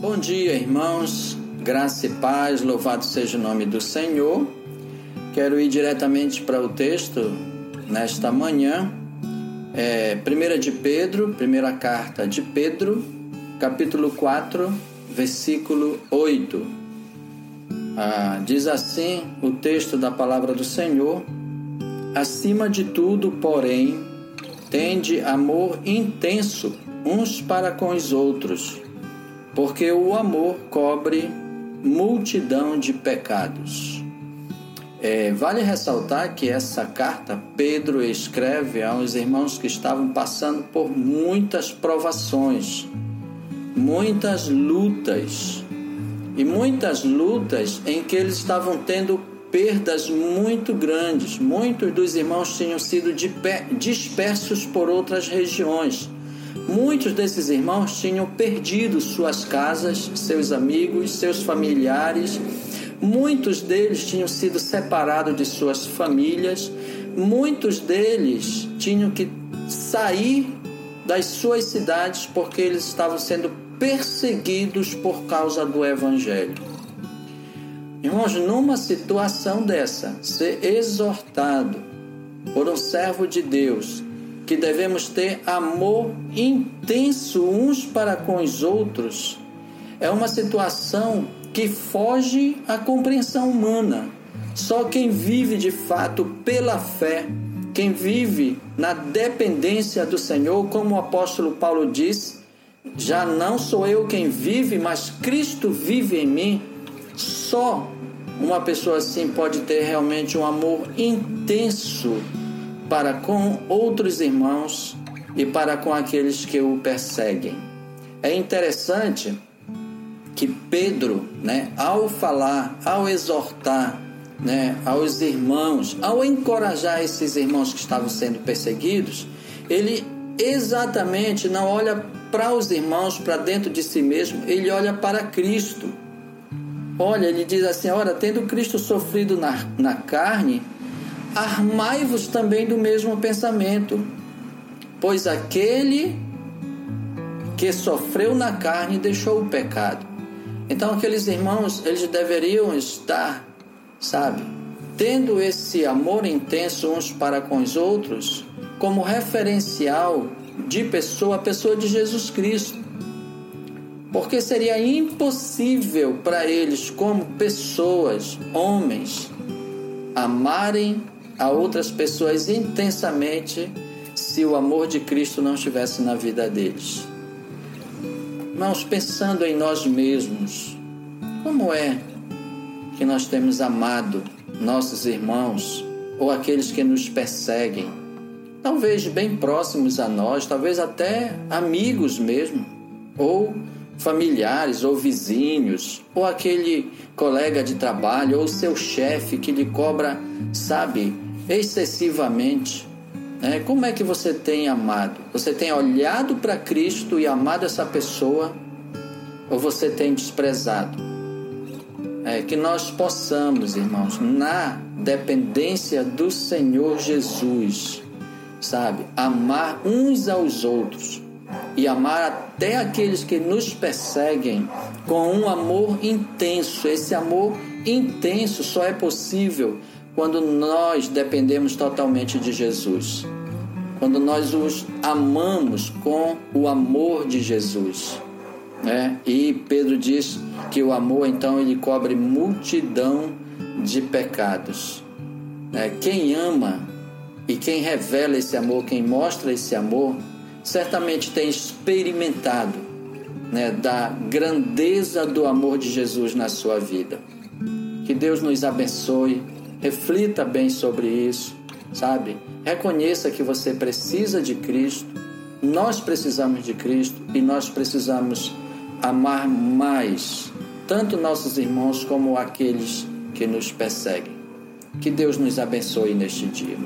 Bom dia, irmãos. Graça e paz, louvado seja o nome do Senhor. Quero ir diretamente para o texto nesta manhã. É, 1 de Pedro, primeira carta de Pedro, capítulo 4, versículo 8. Ah, diz assim o texto da palavra do Senhor: Acima de tudo, porém, tende amor intenso uns para com os outros porque o amor cobre multidão de pecados. É, vale ressaltar que essa carta Pedro escreve aos irmãos que estavam passando por muitas provações, muitas lutas, e muitas lutas em que eles estavam tendo perdas muito grandes. Muitos dos irmãos tinham sido dispersos por outras regiões Muitos desses irmãos tinham perdido suas casas, seus amigos, seus familiares. Muitos deles tinham sido separados de suas famílias. Muitos deles tinham que sair das suas cidades porque eles estavam sendo perseguidos por causa do Evangelho. Irmãos, numa situação dessa, ser exortado por um servo de Deus que devemos ter amor intenso uns para com os outros, é uma situação que foge à compreensão humana. Só quem vive de fato pela fé, quem vive na dependência do Senhor, como o apóstolo Paulo diz, já não sou eu quem vive, mas Cristo vive em mim. Só uma pessoa assim pode ter realmente um amor intenso para com outros irmãos e para com aqueles que o perseguem. É interessante que Pedro, né, ao falar, ao exortar, né, aos irmãos, ao encorajar esses irmãos que estavam sendo perseguidos, ele exatamente não olha para os irmãos, para dentro de si mesmo, ele olha para Cristo. Olha, ele diz assim: ora, tendo Cristo sofrido na, na carne, armai-vos também do mesmo pensamento, pois aquele que sofreu na carne deixou o pecado. Então aqueles irmãos, eles deveriam estar, sabe, tendo esse amor intenso uns para com os outros, como referencial de pessoa a pessoa de Jesus Cristo. Porque seria impossível para eles, como pessoas, homens, amarem a outras pessoas intensamente se o amor de Cristo não estivesse na vida deles. Irmãos, pensando em nós mesmos, como é que nós temos amado nossos irmãos ou aqueles que nos perseguem? Talvez bem próximos a nós, talvez até amigos mesmo, ou familiares ou vizinhos, ou aquele colega de trabalho, ou seu chefe que lhe cobra, sabe, excessivamente. Né? Como é que você tem amado? Você tem olhado para Cristo e amado essa pessoa ou você tem desprezado? É, que nós possamos, irmãos, na dependência do Senhor Jesus, sabe, amar uns aos outros e amar até aqueles que nos perseguem com um amor intenso. Esse amor intenso só é possível quando nós dependemos totalmente de Jesus, quando nós os amamos com o amor de Jesus. Né? E Pedro diz que o amor então ele cobre multidão de pecados. Né? Quem ama e quem revela esse amor, quem mostra esse amor, certamente tem experimentado né, da grandeza do amor de Jesus na sua vida. Que Deus nos abençoe Reflita bem sobre isso, sabe? Reconheça que você precisa de Cristo, nós precisamos de Cristo e nós precisamos amar mais tanto nossos irmãos como aqueles que nos perseguem. Que Deus nos abençoe neste dia.